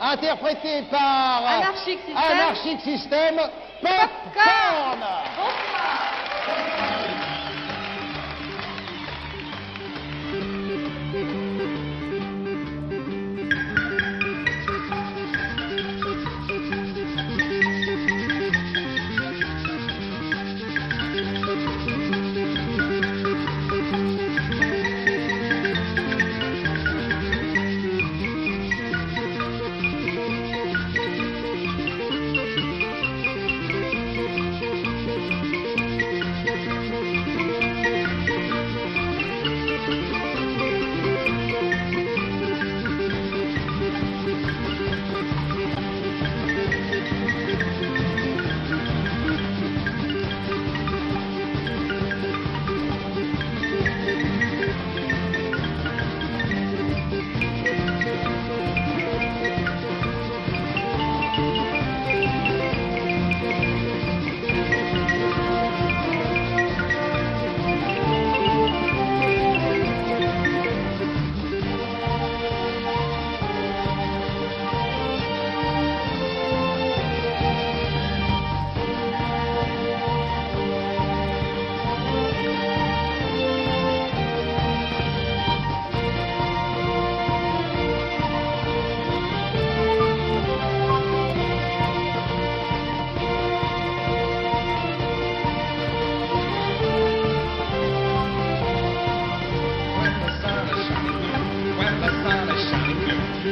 interprété par Anarchic System. Anarchic System, Popcorn.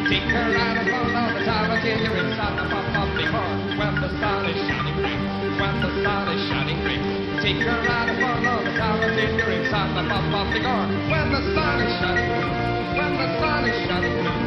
Take a ride upon all the tower till you're inside the pop of the horn. When the sun is shining blue, when the sun is shining blue, take a ride upon all the tower till you're inside the pop of the horn. When the sun is shining blue, when the sun is shining blue,